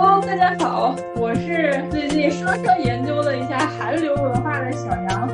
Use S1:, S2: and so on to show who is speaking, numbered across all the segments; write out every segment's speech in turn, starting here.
S1: Hello，大家好，我是最近稍稍研究了一下韩流文化的小杨。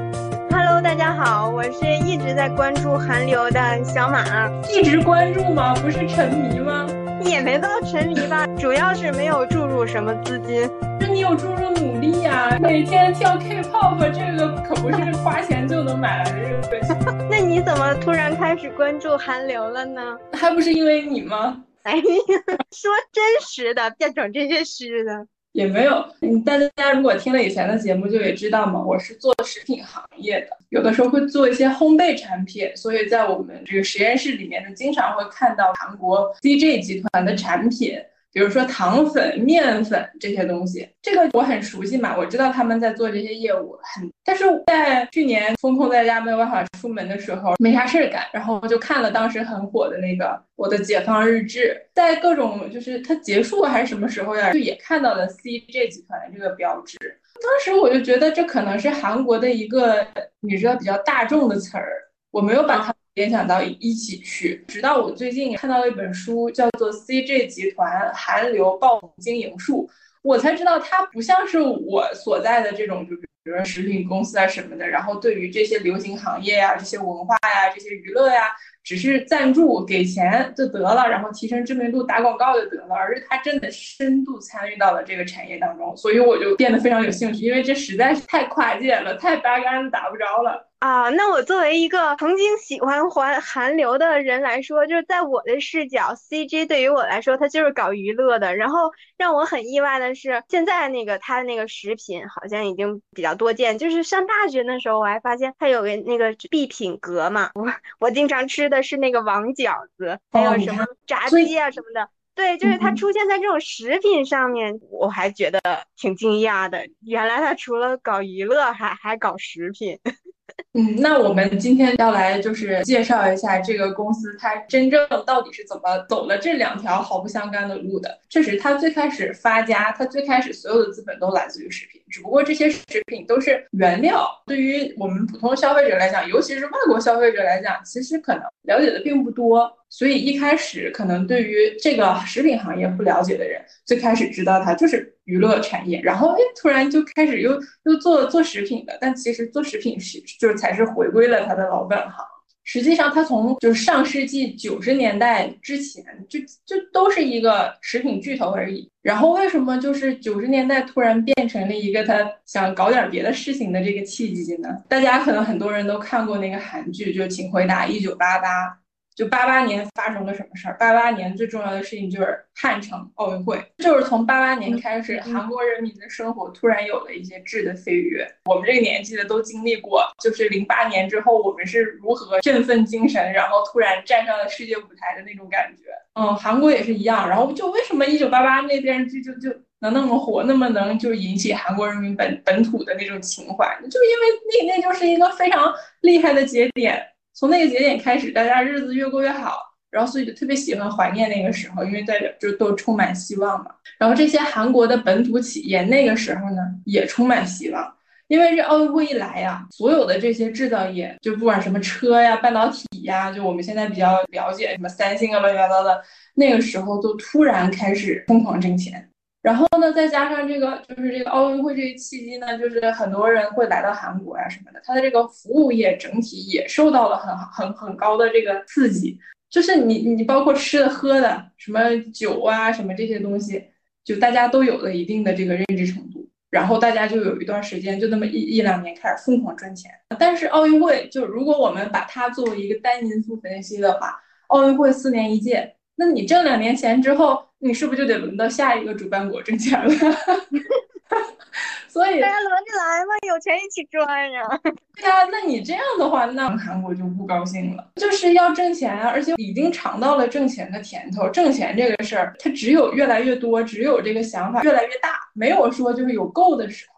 S2: Hello，大家好，我是一直在关注韩流的小马。
S1: 一直关注吗？不是沉迷吗？
S2: 也没到沉迷吧，主要是没有注入什么资金。
S1: 那你有注入努力呀？每天跳 K-pop，这个可不是花钱就能买来的这个
S2: 那你怎么突然开始关注韩流了呢？
S1: 还不是因为你吗？
S2: 哎呀，说真实的，别整这些虚的。
S1: 也没有，嗯，大家如果听了以前的节目，就也知道嘛，我是做食品行业的，有的时候会做一些烘焙产品，所以在我们这个实验室里面呢，经常会看到韩国 DJ 集团的产品。比如说糖粉、面粉这些东西，这个我很熟悉嘛，我知道他们在做这些业务，很。但是在去年封控在家没有办法出门的时候，没啥事儿干，然后我就看了当时很火的那个《我的解放日志》，在各种就是它结束还是什么时候呀，就也看到了 CJ 集团这个标志。当时我就觉得这可能是韩国的一个你知道比较大众的词儿，我没有把它。联想到一起去，直到我最近看到了一本书，叫做《CJ 集团韩流爆红经营术》，我才知道它不像是我所在的这种，就比如说食品公司啊什么的，然后对于这些流行行业呀、这些文化呀、这些娱乐呀，只是赞助给钱就得了，然后提升知名度、打广告就得了，而是它真的深度参与到了这个产业当中，所以我就变得非常有兴趣，因为这实在是太跨界了，太八竿子打不着了。
S2: 啊，那我作为一个曾经喜欢韩韩流的人来说，就是在我的视角，CJ 对于我来说，它就是搞娱乐的。然后让我很意外的是，现在那个它的那个食品好像已经比较多见。就是上大学的时候，我还发现它有个那个必品阁嘛，我我经常吃的是那个王饺子，还有什么炸鸡啊什么的。对，就是它出现在这种食品上面，我还觉得挺惊讶的。原来它除了搞娱乐，还还搞食品。
S1: 嗯，那我们今天要来就是介绍一下这个公司，它真正到底是怎么走了这两条毫不相干的路的。确实，它最开始发家，它最开始所有的资本都来自于食品，只不过这些食品都是原料。对于我们普通消费者来讲，尤其是外国消费者来讲，其实可能了解的并不多。所以一开始可能对于这个食品行业不了解的人，最开始知道它就是娱乐产业，然后哎，突然就开始又又做做食品的，但其实做食品是就是才是回归了它的老本行。实际上，它从就是上世纪九十年代之前就就都是一个食品巨头而已。然后为什么就是九十年代突然变成了一个他想搞点别的事情的这个契机呢？大家可能很多人都看过那个韩剧，就《请回答一九八八》。就八八年发生了什么事儿？八八年最重要的事情就是汉城奥运会，就是从八八年开始，韩国人民的生活突然有了一些质的飞跃。我们这个年纪的都经历过，就是零八年之后，我们是如何振奋精神，然后突然站上了世界舞台的那种感觉。嗯，韩国也是一样。然后就为什么一九八八那电视剧就就能那么火，那么能就引起韩国人民本本土的那种情怀？就因为那那就是一个非常厉害的节点。从那个节点开始，大家日子越过越好，然后所以就特别喜欢怀念那个时候，因为代表就都充满希望嘛。然后这些韩国的本土企业那个时候呢，也充满希望，因为这奥运会一来呀，所有的这些制造业，就不管什么车呀、半导体呀，就我们现在比较了解什么三星啊、乱七八糟的，那个时候都突然开始疯狂挣钱。然后呢，再加上这个，就是这个奥运会这个契机呢，就是很多人会来到韩国呀什么的，它的这个服务业整体也受到了很很很高的这个刺激。就是你你包括吃的喝的，什么酒啊什么这些东西，就大家都有了一定的这个认知程度，然后大家就有一段时间就那么一一两年开始疯狂赚钱。但是奥运会就如果我们把它作为一个单因素分析的话，奥运会四年一届。那你挣两年钱之后，你是不是就得轮到下一个主办国挣钱了？所以
S2: 大家轮着来嘛，有钱一起赚呀。
S1: 对啊，那你这样的话，那韩国就不高兴了。就是要挣钱啊，而且已经尝到了挣钱的甜头。挣钱这个事儿，它只有越来越多，只有这个想法越来越大，没有说就是有够的时候。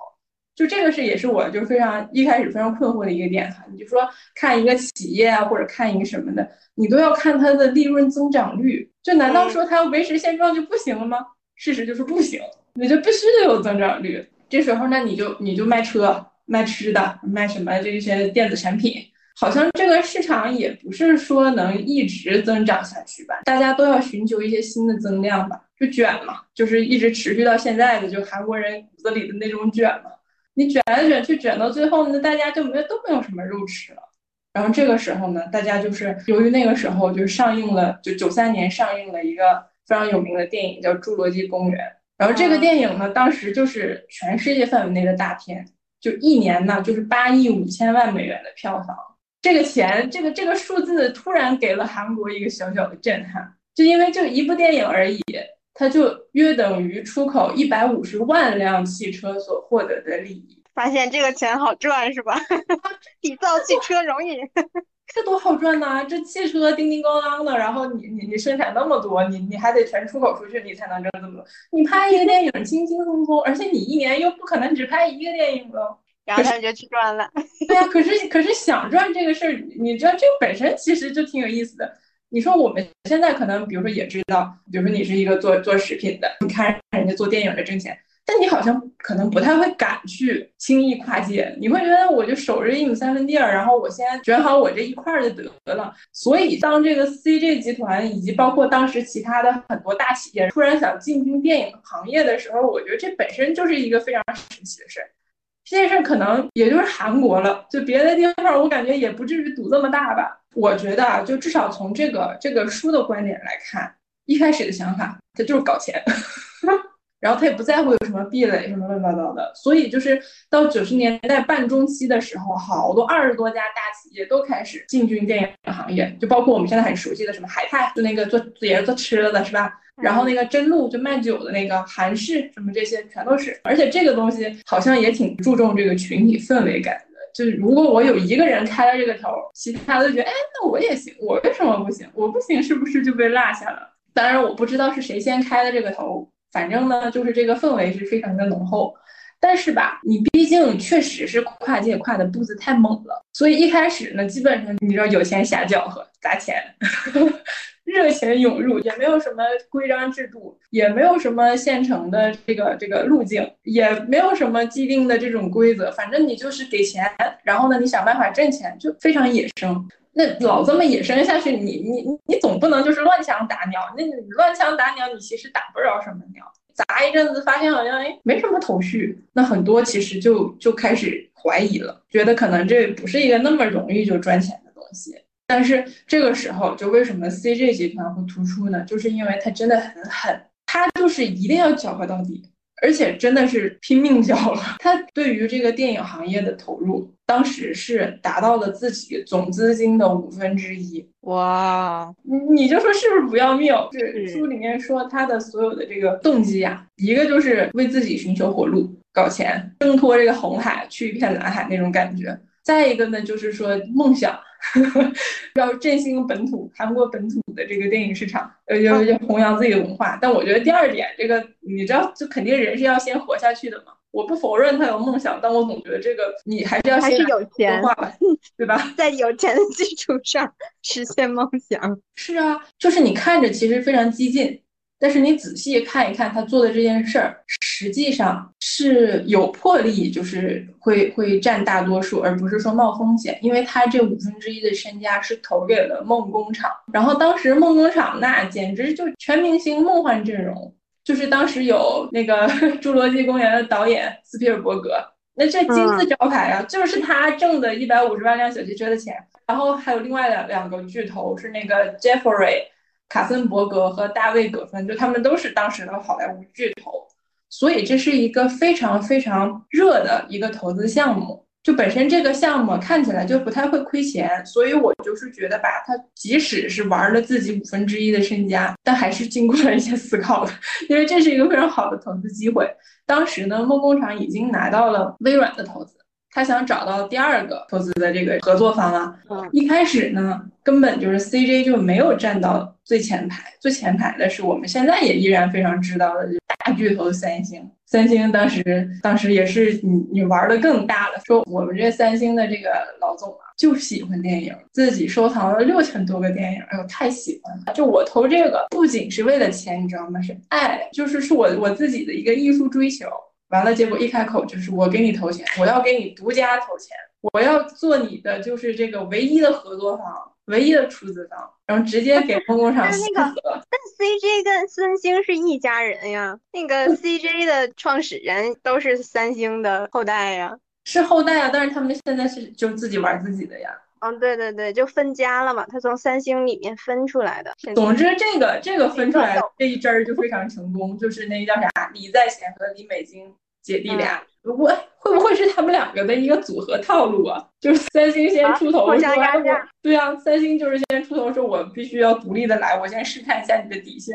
S1: 就这个是也是我就非常一开始非常困惑的一个点哈。你就说看一个企业啊，或者看一个什么的。你都要看它的利润增长率，就难道说它要维持现状就不行了吗？事实就是不行，你就必须得有增长率。这时候，那你就你就卖车、卖吃的、卖什么这些电子产品，好像这个市场也不是说能一直增长下去吧，大家都要寻求一些新的增量吧，就卷嘛，就是一直持续到现在的，就韩国人骨子里的那种卷嘛。你卷来卷去，卷到最后呢，大家就没都没有什么肉吃了。然后这个时候呢，大家就是由于那个时候就上映了，就九三年上映了一个非常有名的电影叫《侏罗纪公园》。然后这个电影呢，当时就是全世界范围内的大片，就一年呢就是八亿五千万美元的票房。这个钱，这个这个数字突然给了韩国一个小小的震撼，就因为就一部电影而已，它就约等于出口一百五十万辆汽车所获得的利益。
S2: 发现这个钱好赚是吧？比造汽车容易，
S1: 这多好赚呐！这汽车叮叮咣啷的，然后你你你生产那么多，你你还得全出口出去，你才能挣这么多。你拍一个电影轻轻松松，而且你一年又不可能只拍一个电影了。
S2: 然后他就去赚了。
S1: 对呀，可是可是想赚这个事儿，你知道这个本身其实就挺有意思的。你说我们现在可能，比如说也知道，比如说你是一个做做食品的，你看人家做电影的挣钱，但你好像可能不太会敢去轻易跨界。你会觉得我就守着一亩三分地儿，然后我先卷好我这一块儿就得了。所以当这个 CJ 集团以及包括当时其他的很多大企业突然想进军电影行业的时候，我觉得这本身就是一个非常神奇的事儿。这件事可能也就是韩国了，就别的地方我感觉也不至于赌这么大吧。我觉得啊，就至少从这个这个书的观点来看，一开始的想法他就是搞钱，然后他也不在乎有什么壁垒什么乱七八糟的。所以就是到九十年代半中期的时候，好多二十多家大企业都开始进军电影行业，就包括我们现在很熟悉的什么海泰，就那个做也是做吃的的是吧？然后那个真露就卖酒的那个韩式什么这些全都是，而且这个东西好像也挺注重这个群体氛围感的。就是如果我有一个人开了这个头，其他的觉得哎，那我也行，我为什么不行？我不行是不是就被落下了？当然我不知道是谁先开的这个头，反正呢就是这个氛围是非常的浓厚。但是吧，你毕竟确实是跨界跨的步子太猛了，所以一开始呢，基本上你知道有钱瞎搅和砸钱。热钱涌入，也没有什么规章制度，也没有什么现成的这个这个路径，也没有什么既定的这种规则。反正你就是给钱，然后呢，你想办法挣钱，就非常野生。那老这么野生下去，你你你总不能就是乱枪打鸟。那你乱枪打鸟，你其实打不着什么鸟。砸一阵子，发现好像哎没什么头绪，那很多其实就就开始怀疑了，觉得可能这不是一个那么容易就赚钱的东西。但是这个时候，就为什么 CJ 集团会突出呢？就是因为它真的很狠，它就是一定要搅和到底，而且真的是拼命搅和。它对于这个电影行业的投入，当时是达到了自己总资金的五分之一。
S2: 哇，
S1: 你你就说是不是不要命？是书里面说他的所有的这个动机呀，一个就是为自己寻求活路、搞钱、挣脱这个红海，去一片蓝海那种感觉；再一个呢，就是说梦想。要振兴本土韩国本土的这个电影市场，呃，要要弘扬自己的文化。但我觉得第二点，这个你知道，就肯定人是要先活下去的嘛。我不否认他有梦想，但我总觉得这个你还是要先
S2: 有钱，
S1: 对吧？
S2: 在有钱的基础上实现梦想。
S1: 是啊，就是你看着其实非常激进。但是你仔细看一看他做的这件事儿，实际上是有魄力，就是会会占大多数，而不是说冒风险。因为他这五分之一的身家是投给了梦工厂，然后当时梦工厂那简直就全明星梦幻阵容，就是当时有那个《侏罗纪公园》的导演斯皮尔伯格，那这金字招牌啊，就是他挣的一百五十万辆小汽车的钱，然后还有另外两两个巨头是那个 Jeffrey。卡森伯格和大卫葛芬，就他们都是当时的好莱坞巨头，所以这是一个非常非常热的一个投资项目。就本身这个项目看起来就不太会亏钱，所以我就是觉得吧，他即使是玩了自己五分之一的身家，但还是经过了一些思考的，因为这是一个非常好的投资机会。当时呢，梦工厂已经拿到了微软的投资。他想找到第二个投资的这个合作方啊，一开始呢，根本就是 CJ 就没有站到最前排，最前排的是我们现在也依然非常知道的大巨头三星。三星当时当时也是你你玩的更大了，说我们这三星的这个老总啊，就喜欢电影，自己收藏了六千多个电影，哎呦太喜欢了。就我投这个不仅是为了钱，你知道吗？是爱，就是是我我自己的一个艺术追求。完了，结果一开口就是我给你投钱，我要给你独家投钱，我要做你的就是这个唯一的合作方，唯一的出资方，然后直接给梦工厂
S2: 那个，但 CJ 跟三星是一家人呀，那个 CJ 的创始人都是三星的后代呀，
S1: 是后代啊，但是他们现在是就自己玩自己的呀。
S2: 嗯，对对对，就分家了嘛，他从三星里面分出来的。
S1: 总之，这个这个分出来这一支儿就非常成功，就是那叫啥，李在贤和李美金姐弟俩。我会不会是他们两个的一个组合套路啊？就是三星先出头说，对啊，三星就是先出头说，我必须要独立的来，我先试探一下你的底线。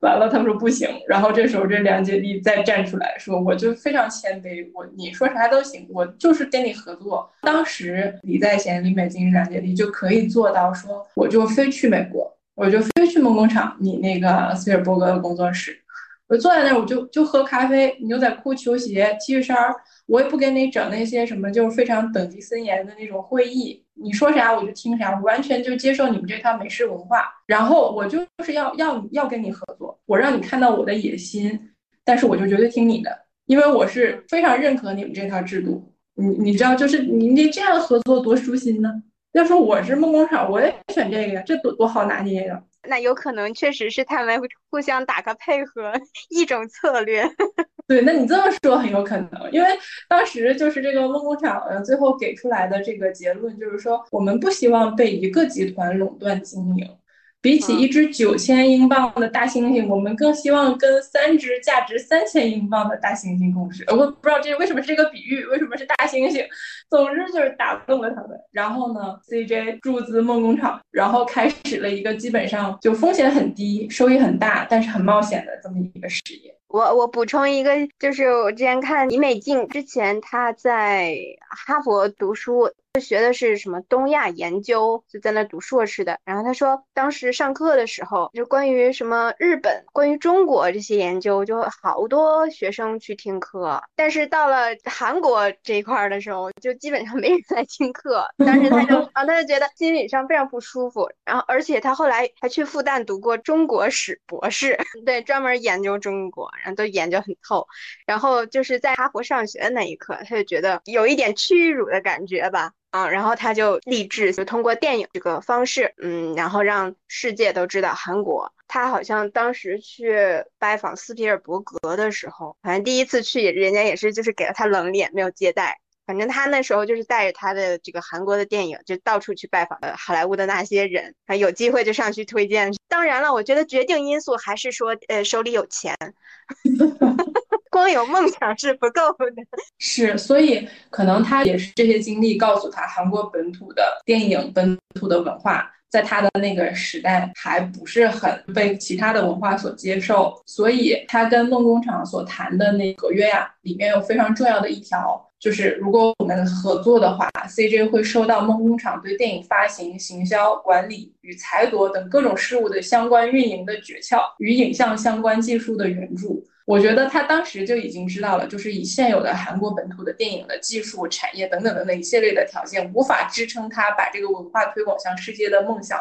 S1: 完了，他们说不行，然后这时候这两姐弟再站出来说，我就非常谦卑，我你说啥都行，我就是跟你合作。当时李在贤、李美金两姐弟就可以做到说，我就非去美国，我就非去梦工厂，你那个斯皮尔伯格的工作室。我坐在那儿，我就就喝咖啡，牛仔裤、球鞋、T 恤衫儿，我也不跟你整那些什么，就是非常等级森严的那种会议。你说啥我就听啥，我完全就接受你们这套美式文化。然后我就是要要要跟你合作，我让你看到我的野心，但是我就绝对听你的，因为我是非常认可你们这套制度。你你知道，就是你你这样合作多舒心呢？要说我是梦工厂，我也选这个呀，这多多好拿捏呀。
S2: 那有可能确实是他们互相打个配合，一种策略。
S1: 对，那你这么说很有可能，因为当时就是这个梦工厂呃最后给出来的这个结论就是说，我们不希望被一个集团垄断经营。比起一只九千英镑的大猩猩，我们更希望跟三只价值三千英镑的大猩猩共事。我不知道这为什么是这个比喻，为什么是大猩猩？总之就是打动了他们。然后呢，CJ 注资梦工厂，然后开始了一个基本上就风险很低、收益很大，但是很冒险的这么一个事业。
S2: 我我补充一个，就是我之前看李美静之前她在哈佛读书。学的是什么东亚研究，就在那读硕士的。然后他说，当时上课的时候，就关于什么日本、关于中国这些研究，就好多学生去听课。但是到了韩国这一块的时候，就基本上没人来听课。当时他就 啊，他就觉得心理上非常不舒服。然后，而且他后来还去复旦读过中国史博士，对，专门研究中国，然后都研究很透。然后就是在哈佛上学的那一刻，他就觉得有一点屈辱的感觉吧。啊，然后他就立志，就通过电影这个方式，嗯，然后让世界都知道韩国。他好像当时去拜访斯皮尔伯格的时候，反正第一次去，人家也是就是给了他冷脸，没有接待。反正他那时候就是带着他的这个韩国的电影，就到处去拜访呃好莱坞的那些人，啊，有机会就上去推荐。当然了，我觉得决定因素还是说，呃，手里有钱。光有梦想是不够的，
S1: 是，所以可能他也是这些经历告诉他，韩国本土的电影、本土的文化，在他的那个时代还不是很被其他的文化所接受，所以他跟梦工厂所谈的那合约呀，里面有非常重要的一条，就是如果我们合作的话，CJ 会收到梦工厂对电影发行、行销、管理与裁夺等各种事务的相关运营的诀窍与影像相关技术的援助。我觉得他当时就已经知道了，就是以现有的韩国本土的电影的技术、产业等等等等一系列的条件，无法支撑他把这个文化推广向世界的梦想，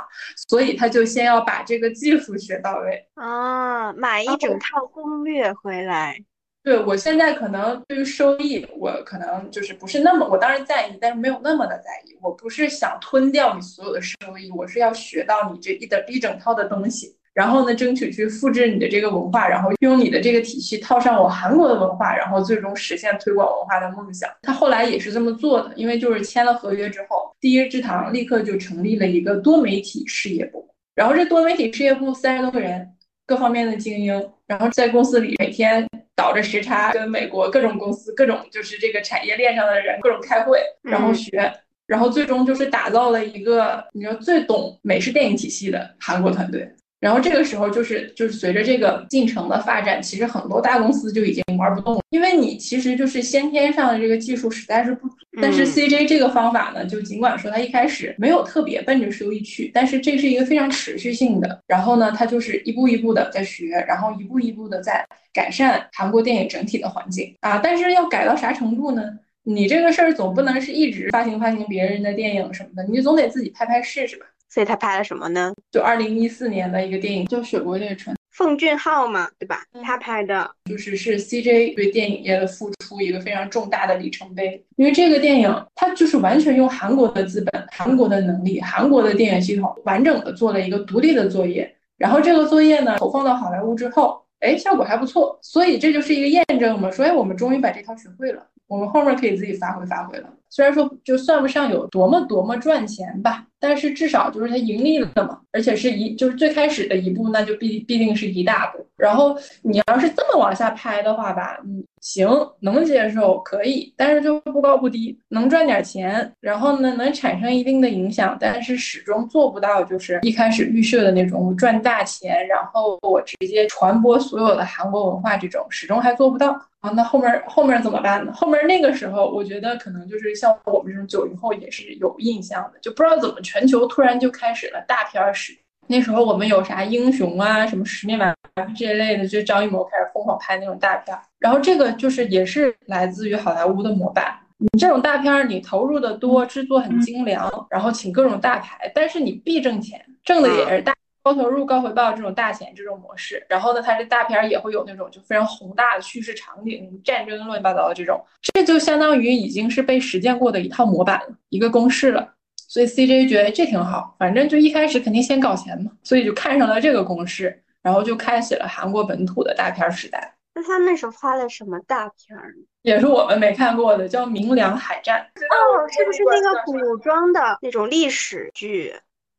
S1: 所以他就先要把这个技术学到位
S2: 啊，买一整套攻略回来。
S1: 对我现在可能对于收益，我可能就是不是那么，我当然在意，但是没有那么的在意。我不是想吞掉你所有的收益，我是要学到你这一的一整套的东西。然后呢，争取去复制你的这个文化，然后用你的这个体系套上我韩国的文化，然后最终实现推广文化的梦想。他后来也是这么做的，因为就是签了合约之后，第一之堂立刻就成立了一个多媒体事业部。然后这多媒体事业部三十多个人，各方面的精英，然后在公司里每天倒着时差，跟美国各种公司、各种就是这个产业链上的人各种开会，然后学，然后最终就是打造了一个你说最懂美式电影体系的韩国团队。然后这个时候就是就是随着这个进程的发展，其实很多大公司就已经玩不动了，因为你其实就是先天上的这个技术实在是不足。但是 CJ 这个方法呢，就尽管说它一开始没有特别奔着收益去，但是这是一个非常持续性的。然后呢，它就是一步一步的在学，然后一步一步的在改善韩国电影整体的环境啊。但是要改到啥程度呢？你这个事儿总不能是一直发行发行别人的电影什么的，你总得自己拍拍试试吧。
S2: 所以他拍了什么呢？
S1: 就二零一四年的一个电影叫《雪国列车》，
S2: 奉俊昊嘛，对吧？他拍的，
S1: 就是是 CJ 对电影业的付出一个非常重大的里程碑。因为这个电影，它就是完全用韩国的资本、韩国的能力、韩国的电影系统，完整的做了一个独立的作业。然后这个作业呢，投放到好莱坞之后，哎，效果还不错。所以这就是一个验证嘛，说哎，我们终于把这套学会了，我们后面可以自己发挥发挥了。虽然说就算不上有多么多么赚钱吧。但是至少就是它盈利了嘛，而且是一就是最开始的一步，那就必必定是一大步。然后你要是这么往下拍的话吧，嗯，行，能接受，可以，但是就不高不低，能赚点钱，然后呢能产生一定的影响，但是始终做不到就是一开始预设的那种赚大钱，然后我直接传播所有的韩国文化这种，始终还做不到。啊，那后面后面怎么办呢？后面那个时候，我觉得可能就是像我们这种九零后也是有印象的，就不知道怎么全球突然就开始了大片史。那时候我们有啥英雄啊，什么十面埋伏这一类的，就张艺谋开始疯狂拍那种大片。然后这个就是也是来自于好莱坞的模板。你这种大片，你投入的多，制作很精良，然后请各种大牌，但是你必挣钱，挣的也是大。高投入高回报这种大钱这种模式，然后呢，它这大片儿也会有那种就非常宏大的叙事场景、战争乱七八糟的这种，这就相当于已经是被实践过的一套模板了，一个公式了。所以 CJ 觉得这挺好，反正就一开始肯定先搞钱嘛，所以就看上了这个公式，然后就开启了韩国本土的大片时代。
S2: 那他那时候拍了什么大片儿？
S1: 也是我们没看过的，叫《明良海战》。
S2: 哦，是不是那个古装的那种历史剧？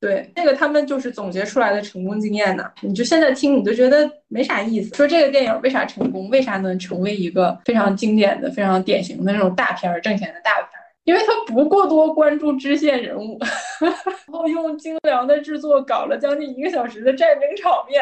S1: 对，那个他们就是总结出来的成功经验呢。你就现在听，你就觉得没啥意思。说这个电影为啥成功，为啥能成为一个非常经典的、非常典型的那种大片儿、挣钱的大片儿？因为他不过多关注支线人物，然后用精良的制作搞了将近一个小时的战争场面，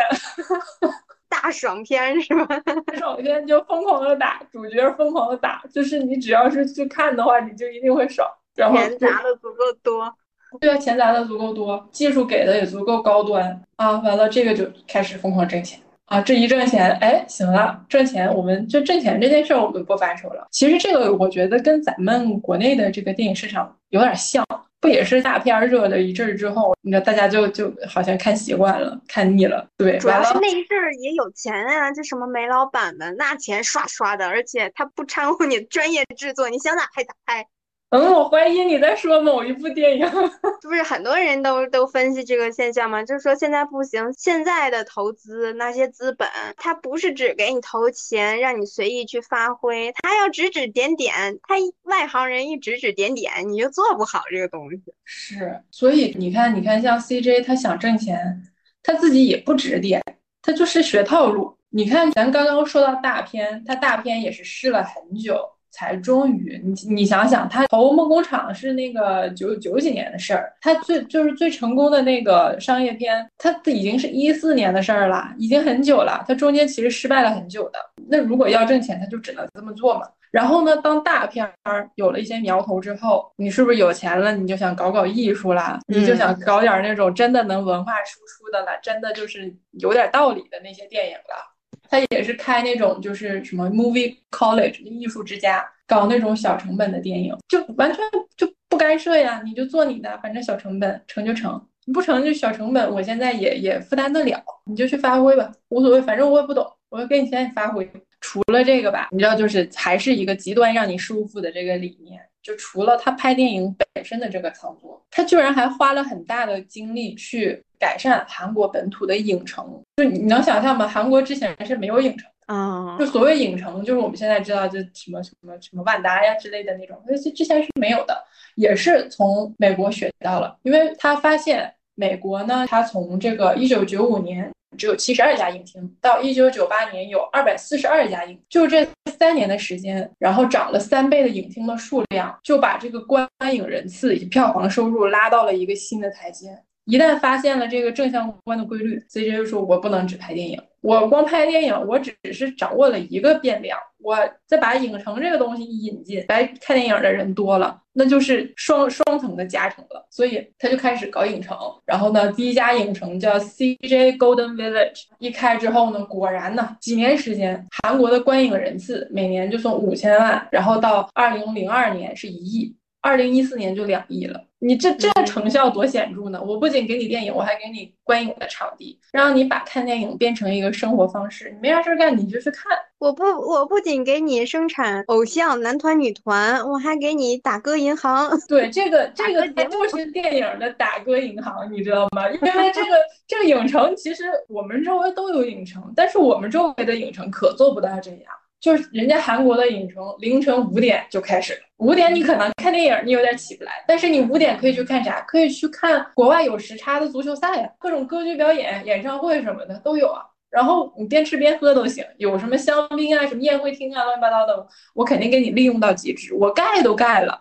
S2: 大爽片是吧？
S1: 大 爽片就疯狂的打，主角疯狂的打，就是你只要是去看的话，你就一定会爽。然后
S2: 钱砸的足够多。
S1: 对啊，钱砸的足够多，技术给的也足够高端啊！完了，这个就开始疯狂挣钱啊！这一挣钱，哎，行了，挣钱，我们就挣钱这件事儿，我们不发愁了。其实这个我觉得跟咱们国内的这个电影市场有点像，不也是大片热了一阵儿之后，你知道大家就就好像看习惯了，看腻了。对，
S2: 主要是那一阵儿也有钱啊，就什么煤老板们，那钱刷刷的，而且他不掺和你专业制作，你想咋拍咋拍。
S1: 嗯，我怀疑你在说某一部电影，这
S2: 不是很多人都都分析这个现象吗？就是说现在不行，现在的投资那些资本，它不是只给你投钱，让你随意去发挥，他要指指点点，他外行人一指指点点，你就做不好这个东西。
S1: 是，所以你看，你看像 CJ，他想挣钱，他自己也不指点，他就是学套路。你看咱刚刚说到大片，他大片也是试了很久。才终于，你你想想，他投梦工厂是那个九九几年的事儿，他最就是最成功的那个商业片，他已经是一四年的事儿了，已经很久了。他中间其实失败了很久的。那如果要挣钱，他就只能这么做嘛。然后呢，当大片儿有了一些苗头之后，你是不是有钱了？你就想搞搞艺术啦，你就想搞点那种真的能文化输出的了，真的就是有点道理的那些电影了。他也是开那种就是什么 movie college 艺术之家，搞那种小成本的电影，就完全就不干涉呀，你就做你的，反正小成本成就成，你不成就小成本，我现在也也负担得了，你就去发挥吧，无所谓，反正我也不懂，我就给你钱，你发挥。除了这个吧，你知道，就是还是一个极端让你舒服的这个理念。就除了他拍电影本身的这个操作，他居然还花了很大的精力去改善韩国本土的影城。就你能想象吗？韩国之前是没有影城
S2: 啊。
S1: 就所谓影城，就是我们现在知道，就什么什么什么万达呀之类的那种，那些之前是没有的，也是从美国学到了。因为他发现美国呢，他从这个一九九五年。只有七十二家影厅，到一九九八年有二百四十二家影，就这三年的时间，然后涨了三倍的影厅的数量，就把这个观影人次以及票房收入拉到了一个新的台阶。一旦发现了这个正相关的规律，CJ 就说：“我不能只拍电影，我光拍电影，我只是掌握了一个变量，我再把影城这个东西引进来，看电影的人多了，那就是双双层的加成了。所以他就开始搞影城。然后呢，第一家影城叫 CJ Golden Village，一开之后呢，果然呢，几年时间，韩国的观影人次每年就从五千万，然后到二零零二年是一亿。”二零一四年就两亿了，你这这成效多显著呢？我不仅给你电影，我还给你观影的场地，让你把看电影变成一个生活方式。你没啥事干，你就去看。
S2: 我不，我不仅给你生产偶像男团、女团，我还给你打歌银行。
S1: 对，这个这个它就是电影的打歌银行，你知道吗？因为这个这个影城，其实我们周围都有影城，但是我们周围的影城可做不到这样。就是人家韩国的影城凌晨五点就开始了，五点你可能看电影你有点起不来，但是你五点可以去看啥？可以去看国外有时差的足球赛呀，各种歌剧表演、演唱会什么的都有啊。然后你边吃边喝都行，有什么香槟啊、什么宴会厅啊，乱七八糟的，我肯定给你利用到极致，我盖都盖了。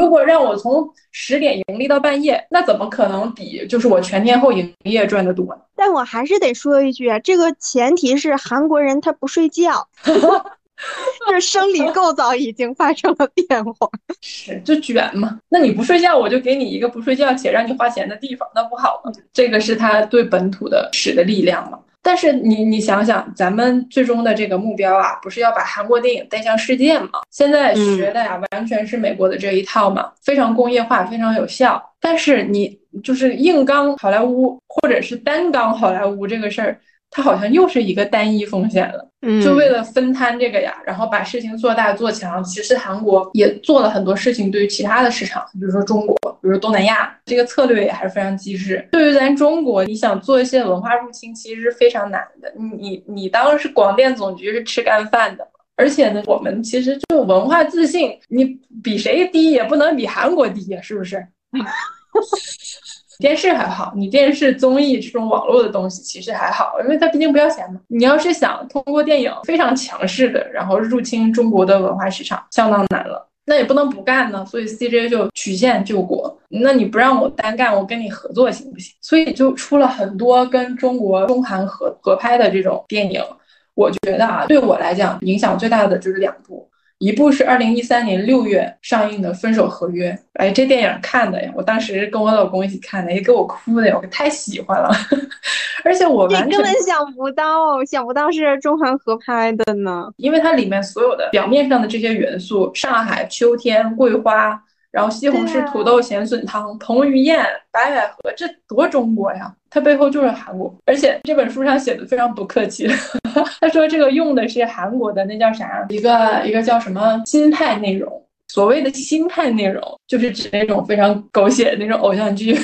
S1: 如果让我从十点盈利到半夜，那怎么可能比就是我全天候营业赚的多呢？
S2: 但我还是得说一句，这个前提是韩国人他不睡觉，就是生理构造已经发生了变化，
S1: 是就卷嘛。那你不睡觉，我就给你一个不睡觉且让你花钱的地方，那不好吗？这个是他对本土的使的力量嘛。但是你你想想，咱们最终的这个目标啊，不是要把韩国电影带向世界吗？现在学的呀，完全是美国的这一套嘛，非常工业化，非常有效。但是你就是硬刚好莱坞，或者是单刚好莱坞这个事儿。它好像又是一个单一风险了，就为了分摊这个呀，然后把事情做大做强。其实韩国也做了很多事情，对于其他的市场，比如说中国，比如说东南亚，这个策略也还是非常机智。对于咱中国，你想做一些文化入侵，其实是非常难的。你你你当时广电总局是吃干饭的，而且呢，我们其实就文化自信，你比谁低也不能比韩国低呀，是不是？电视还好，你电视综艺这种网络的东西其实还好，因为它毕竟不要钱嘛。你要是想通过电影非常强势的，然后入侵中国的文化市场，相当难了。那也不能不干呢，所以 CJ 就曲线救国。那你不让我单干，我跟你合作行不行？所以就出了很多跟中国中韩合合拍的这种电影。我觉得啊，对我来讲影响最大的就是两部。一部是二零一三年六月上映的《分手合约》，哎，这电影看的呀，我当时跟我老公一起看的，也给我哭的呀，我太喜欢了。而且我完全
S2: 根本想不到，想不到是中韩合拍的呢，
S1: 因为它里面所有的表面上的这些元素，上海秋天桂花。然后西红柿土豆咸笋汤、彭于晏、白百合，这多中国呀！它背后就是韩国，而且这本书上写的非常不客气。他说这个用的是韩国的那叫啥？一个一个叫什么心态内容？所谓的心态内容，就是指那种非常狗血的那种偶像剧，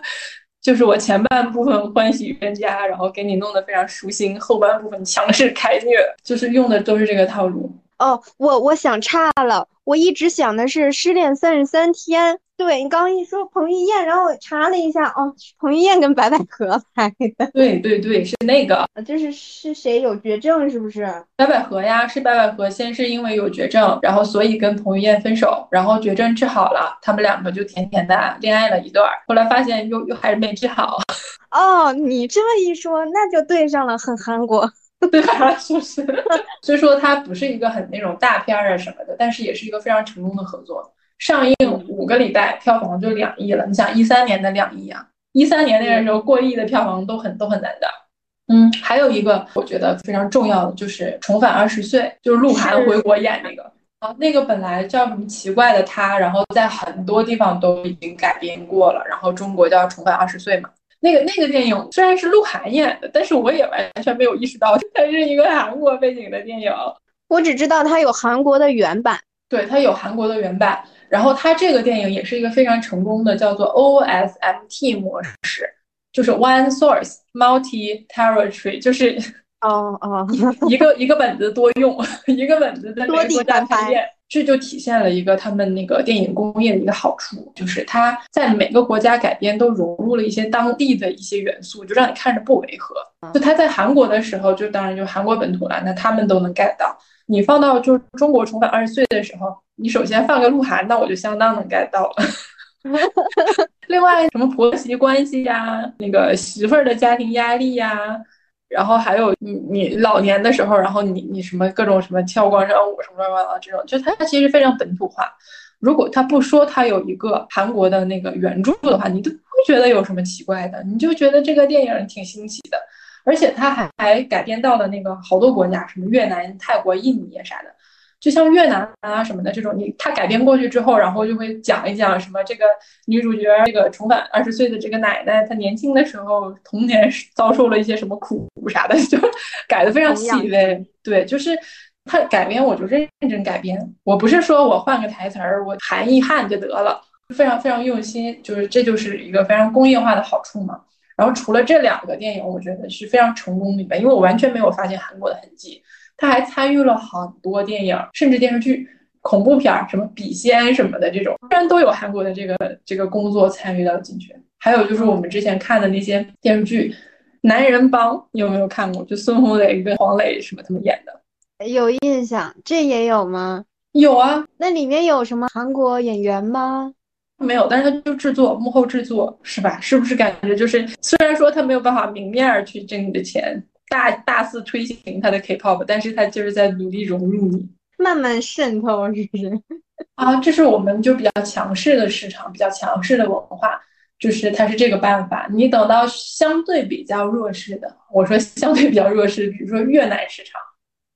S1: 就是我前半部分欢喜冤家，然后给你弄得非常舒心，后半部分强势开虐，就是用的都是这个套路。
S2: 哦，我我想差了，我一直想的是失恋三十三天。对你刚刚一说彭于晏，然后我查了一下，哦，彭于晏跟白百合拍的。
S1: 对对对，是那个，
S2: 就是是谁有绝症是不是？
S1: 白百合呀，是白百合，先是因为有绝症，然后所以跟彭于晏分手，然后绝症治好了，他们两个就甜甜的恋爱了一段，后来发现又又还是没治好。
S2: 哦，你这么一说，那就对上了，很韩国。
S1: 对吧？是不是？所以说它不是一个很那种大片啊什么的，但是也是一个非常成功的合作。上映五个礼拜，票房就两亿了。你想一三年的两亿啊，一三年那个时候过亿的票房都很都很难的。嗯，还有一个我觉得非常重要的就是《重返二十岁》，就是鹿晗回国演那个啊，那个本来叫什么奇怪的他，然后在很多地方都已经改编过了，然后中国叫《重返二十岁》嘛。那个那个电影虽然是鹿晗演的，但是我也完全没有意识到它是一个韩国背景的电影。
S2: 我只知道它有韩国的原版，
S1: 对，它有韩国的原版。然后它这个电影也是一个非常成功的，叫做 OSMT 模式，就是 One Source Multi Territory，就是
S2: 哦哦，
S1: 一个一个本子多用，一个本子在多个国家拍片。这就体现了一个他们那个电影工业的一个好处，就是它在每个国家改编都融入了一些当地的一些元素，就让你看着不违和。就他在韩国的时候，就当然就韩国本土了，那他们都能 get 到。你放到就是中国重返二十岁的时候，你首先放个鹿晗，那我就相当能 get 到了。另外，什么婆媳关系呀，那个媳妇儿的家庭压力呀。然后还有你你老年的时候，然后你你什么各种什么跳广场舞什么乱七八糟这种，就它其实非常本土化。如果他不说他有一个韩国的那个原著的话，你都不觉得有什么奇怪的，你就觉得这个电影挺新奇的。而且它还还改编到了那个好多国家，什么越南、泰国、印尼啥的。就像越南啊什么的这种，你他改编过去之后，然后就会讲一讲什么这个女主角这个重返二十岁的这个奶奶，她年轻的时候童年遭受了一些什么苦啥的，就 改的非常细微。对，就是他改编，我就认真改编。我不是说我换个台词儿，我含一汉就得了，非常非常用心。就是这就是一个非常工业化的好处嘛。然后除了这两个电影，我觉得是非常成功的，因为我完全没有发现韩国的痕迹。他还参与了很多电影，甚至电视剧、恐怖片儿，什么《笔仙》什么的这种，虽然都有韩国的这个这个工作参与到进去。还有就是我们之前看的那些电视剧，《男人帮》，你有没有看过？就孙红雷跟黄磊什么他们演的，
S2: 有印象。这也有吗？
S1: 有啊。
S2: 那里面有什么韩国演员吗？
S1: 没有，但是他就制作幕后制作是吧？是不是感觉就是虽然说他没有办法明面去挣你的钱？大大肆推行他的 K-pop，但是他就是在努力融入你，
S2: 慢慢渗透，是不是？
S1: 啊，这是我们就比较强势的市场，比较强势的文化，就是它是这个办法。你等到相对比较弱势的，我说相对比较弱势，比如说越南市场，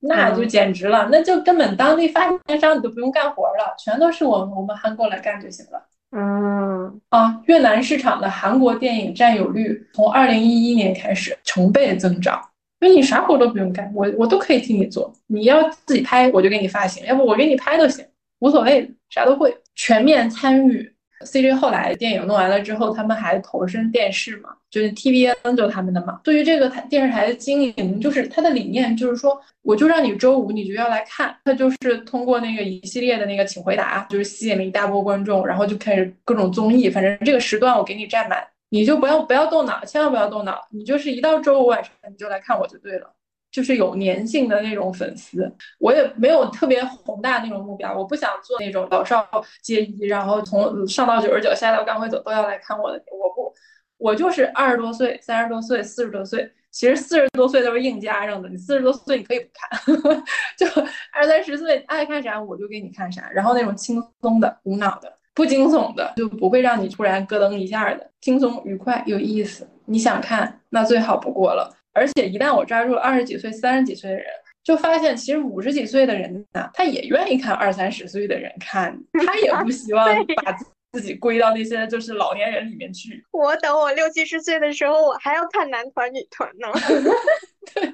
S1: 那就简直了，那就根本当地发行商你都不用干活了，全都是我们我们韩国来干就行了。
S2: 嗯
S1: 啊，越南市场的韩国电影占有率从二零一一年开始成倍增长。因为你啥活都不用干，我我都可以替你做。你要自己拍，我就给你发行；要不我给你拍都行，无所谓，啥都会，全面参与。CJ 后来电影弄完了之后，他们还投身电视嘛，就是 TVN 就他们的嘛。对于这个台电视台的经营，就是他的理念就是说，我就让你周五你就要来看，他就是通过那个一系列的那个请回答，就是吸引了一大波观众，然后就开始各种综艺，反正这个时段我给你占满。你就不要不要动脑，千万不要动脑。你就是一到周五晚上你就来看我就对了，就是有粘性的那种粉丝。我也没有特别宏大那种目标，我不想做那种老少皆宜，然后从上到九十九，下到刚会走都要来看我的。我不，我就是二十多岁、三十多岁、四十多岁。其实四十多岁都是硬加上的，你四十多岁你可以不看，就二三十岁爱看啥我就给你看啥，然后那种轻松的、无脑的。不惊悚的就不会让你突然咯噔一下的，轻松愉快有意思。你想看那最好不过了。而且一旦我抓住了二十几岁、三十几岁的人，就发现其实五十几岁的人呢，他也愿意看二三十岁的人看，他也不希望把自己归到那些就是老年人里面去。
S2: 我等我六七十岁的时候，我还要看男团女团呢。
S1: 对，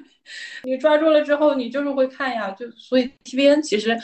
S1: 你抓住了之后，你就是会看呀。就所以 T V N 其实。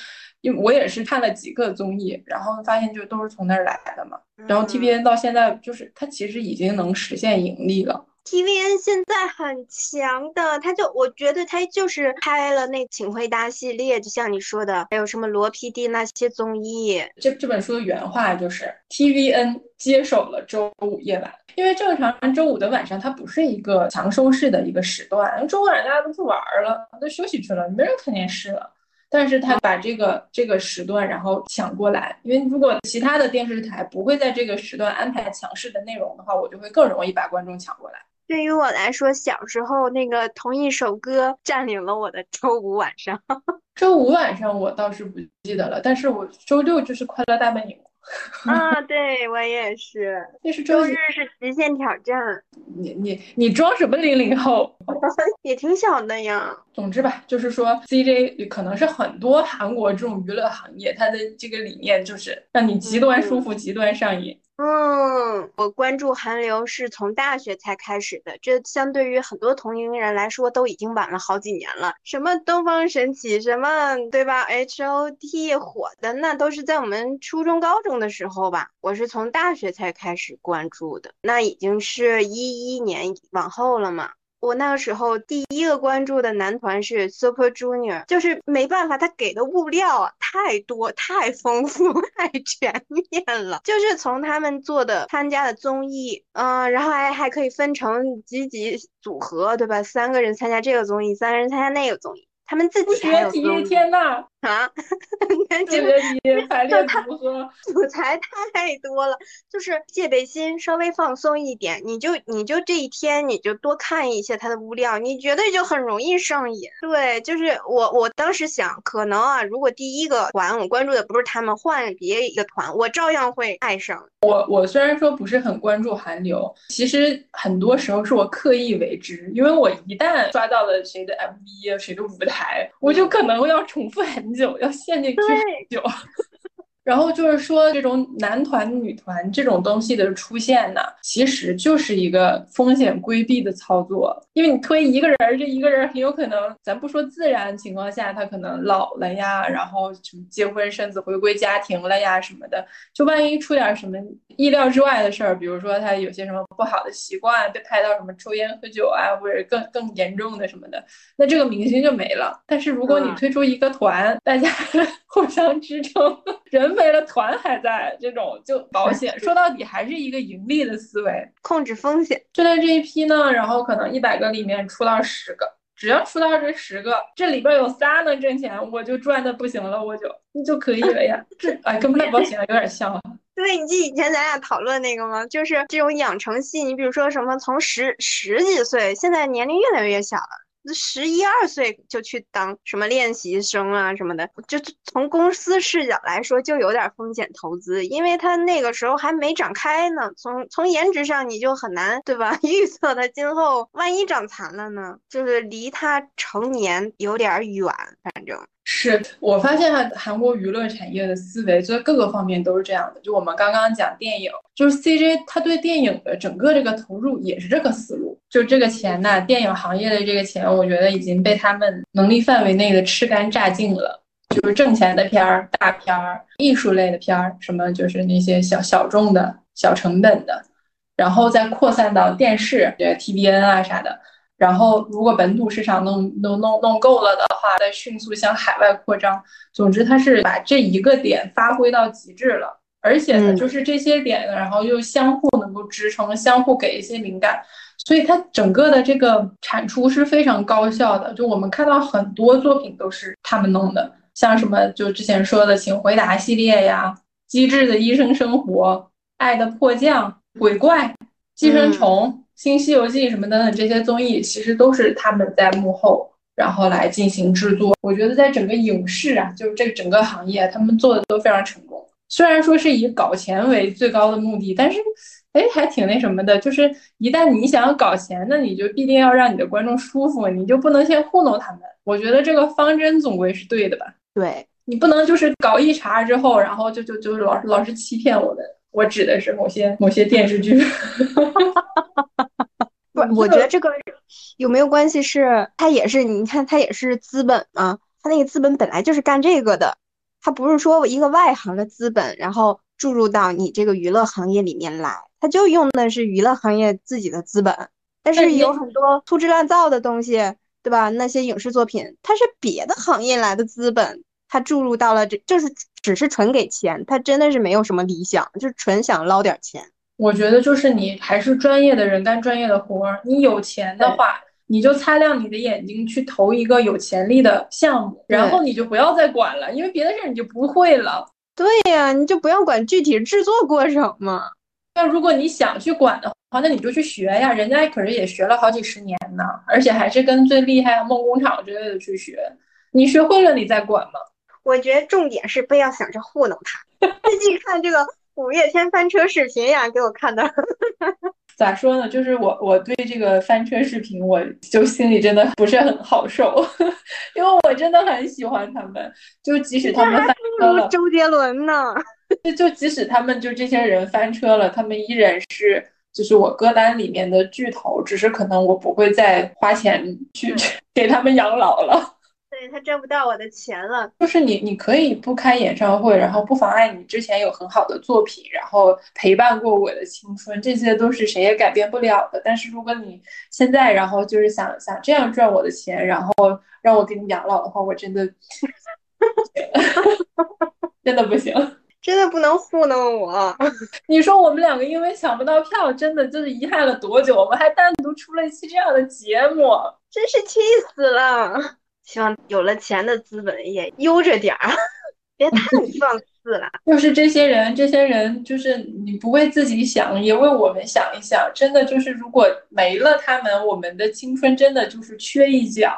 S1: 因为我也是看了几个综艺，然后发现就都是从那儿来的嘛。然后 T V N 到现在就是它其实已经能实现盈利了。
S2: T V N 现在很强的，他就我觉得他就是拍了那《请回答》系列，就像你说的，还有什么罗 P D 那些综艺。
S1: 这这本书的原话就是 T V N 接手了周五夜晚，因为正常周五的晚上它不是一个强收视的一个时段，周五晚上大家都去玩了，都休息去了，没人看电视了。但是他把这个这个时段然后抢过来，因为如果其他的电视台不会在这个时段安排强势的内容的话，我就会更容易把观众抢过来。
S2: 对于我来说，小时候那个同一首歌占领了我的周五晚上。
S1: 周五晚上我倒是不记得了，但是我周六就是快乐大本营。
S2: 啊，对我也是。
S1: 那是
S2: 周日是极限挑战。
S1: 你你你装什么零零后？
S2: 也挺小的呀。
S1: 总之吧，就是说 CJ 可能是很多韩国这种娱乐行业，它的这个理念就是让你极端舒服、极端上瘾。
S2: 嗯，我关注韩流是从大学才开始的，这相对于很多同龄人来说都已经晚了好几年了。什么东方神起，什么对吧？H.O.T 火的那都是在我们初中、高中的时候吧。我是从大学才开始关注的，那已经是一一年往后了嘛。我那个时候第一个关注的男团是 Super Junior，就是没办法，他给的物料太多、太丰富、太全面了。就是从他们做的参加的综艺，嗯，然后还还可以分成几几组合，对吧？三个人参加这个综艺，三个人参加那个综艺，他们自己还有综艺。
S1: 天呐，
S2: 啊，
S1: 感 觉你排列组合
S2: 素材太多了，就是戒备心稍微放松一点，你就你就这一天你就多看一些他的物料，你绝对就很容易上瘾。对，就是我我当时想，可能啊，如果第一个团我关注的不是他们，换别一个团，我照样会爱上。
S1: 我我虽然说不是很关注韩流，其实很多时候是我刻意为之，因为我一旦刷到了谁的 MV 啊，谁的舞台，我就可能要重复很久，要陷进去很久。然后就是说，这种男团、女团这种东西的出现呢，其实就是一个风险规避的操作。因为你推一个人，这一个人很有可能，咱不说自然情况下，他可能老了呀，然后什么结婚生子、回归家庭了呀什么的，就万一出点什么意料之外的事儿，比如说他有些什么不好的习惯，被拍到什么抽烟喝酒啊，或者更更严重的什么的，那这个明星就没了。但是如果你推出一个团，大家 互相支撑，人。没了团还在，这种就保险，说到底还是一个盈利的思维，
S2: 控制风险。
S1: 就在这一批呢，然后可能一百个里面出到十个，只要出到这十个，这里边有仨能挣钱，我就赚的不行了，我就你就可以了呀。这哎，跟卖保险有点像。
S2: 对，你记以前咱俩讨论那个吗？就是这种养成系，你比如说什么从十十几岁，现在年龄越来越小了。十一二岁就去当什么练习生啊什么的，就从公司视角来说就有点风险投资，因为他那个时候还没长开呢。从从颜值上你就很难，对吧？预测他今后万一长残了呢？就是离他成年有点远，反正。
S1: 是我发现哈，韩国娱乐产业的思维在各个方面都是这样的。就我们刚刚讲电影，就是 CJ 他对电影的整个这个投入也是这个思路。就这个钱呢，电影行业的这个钱，我觉得已经被他们能力范围内的吃干榨尽了。就是挣钱的片儿、大片儿、艺术类的片儿，什么就是那些小小众的小成本的，然后再扩散到电视，对 TBN 啊啥的。然后，如果本土市场弄弄弄弄够了的话，再迅速向海外扩张。总之，它是把这一个点发挥到极致了，而且呢，就是这些点，然后又相互能够支撑，相互给一些灵感，所以它整个的这个产出是非常高效的。就我们看到很多作品都是他们弄的，像什么就之前说的《请回答》系列呀，《机智的医生生活》、《爱的迫降》、《鬼怪》、《寄生虫》。新《西游记》什么等等这些综艺，其实都是他们在幕后，然后来进行制作。我觉得在整个影视啊，就是这整个行业，他们做的都非常成功。虽然说是以搞钱为最高的目的，但是，哎，还挺那什么的。就是一旦你想要搞钱，那你就必定要让你的观众舒服，你就不能先糊弄他们。我觉得这个方针总归是对的吧？
S2: 对
S1: 你不能就是搞一茬之后，然后就就就老老是欺骗我们。我指的是某些某些电视剧。
S2: 不，我觉得这个有没有关系？是它也是，你看它也是资本嘛，它那个资本本来就是干这个的，它不是说一个外行的资本，然后注入到你这个娱乐行业里面来，它就用的是娱乐行业自己的资本。但是有很多粗制滥造的东西，对吧？那些影视作品，它是别的行业来的资本，它注入到了这，就是只是纯给钱，它真的是没有什么理想，就是纯想捞点钱。
S1: 我觉得就是你还是专业的人干专业的活儿。你有钱的话，你就擦亮你的眼睛去投一个有潜力的项目，然后你就不要再管了，因为别的事儿你就不会了。
S2: 对呀，你就不要管具体制作过程嘛。
S1: 那如果你想去管的话，那你就去学呀，人家可是也学了好几十年呢，而且还是跟最厉害的梦工厂之类的去学。你学会了，你再管嘛。
S2: 我觉得重点是不要想着糊弄他。最近看这个。五月天翻车视频呀，给我看的。
S1: 咋说呢？就是我我对这个翻车视频，我就心里真的不是很好受，因为我真的很喜欢他们。就即使他们翻车了，
S2: 周杰伦呢？
S1: 就就即使他们就这些人翻车了，他们依然是就是我歌单里面的巨头，只是可能我不会再花钱去给他们养老了。
S2: 他赚不到我的钱了，
S1: 就是你，你可以不开演唱会，然后不妨碍你之前有很好的作品，然后陪伴过我的青春，这些都是谁也改变不了的。但是如果你现在，然后就是想想这样赚我的钱，然后让我给你养老的话，我真的，真的不行，
S2: 真的不能糊弄我。
S1: 你说我们两个因为抢不到票，真的就是遗憾了多久？我们还单独出了一期这样的节目，
S2: 真是气死了。希望有了钱的资本也悠着点儿，别太 放肆了。
S1: 就是这些人，这些人就是你不为自己想，也为我们想一想。真的就是，如果没了他们，我们的青春真的就是缺一角。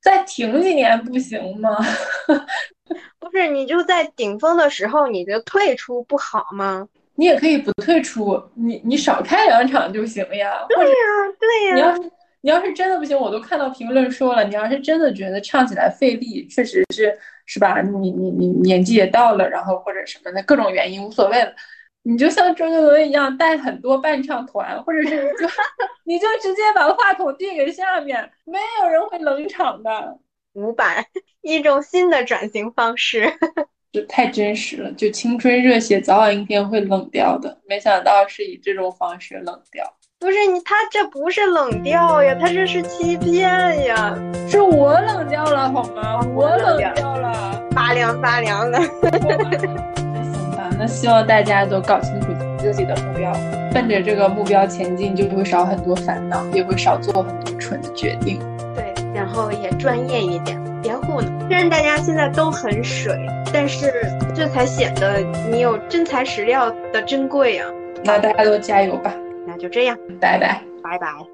S1: 再停几年不行吗？
S2: 不是，你就在顶峰的时候你就退出不好吗？
S1: 你也可以不退出，你你少开两场就行呀。
S2: 对呀，对呀。
S1: 你要是你要是真的不行，我都看到评论说了，你要是真的觉得唱起来费力，确实是是吧？你你你年纪也到了，然后或者什么的各种原因无所谓了。你就像周杰伦一样带很多伴唱团，或者是你就 你就直接把话筒递给下面，没有人会冷场的。
S2: 五百，一种新的转型方式，
S1: 就太真实了。就青春热血早晚一天会冷掉的，没想到是以这种方式冷掉。
S2: 不是你，他这不是冷掉呀，他这是欺骗呀。
S1: 是我冷掉了好吗？我冷掉了，
S2: 发凉发凉的。
S1: 那行吧，那希望大家都搞清楚自己的目标，奔着这个目标前进，就会少很多烦恼，也会少做很多蠢的决定。
S2: 对，然后也专业一点，别糊弄。虽然大家现在都很水，但是这才显得你有真材实料的珍贵啊！
S1: 那大家都加油吧！
S2: 那就这样，
S1: 拜拜，
S2: 拜拜。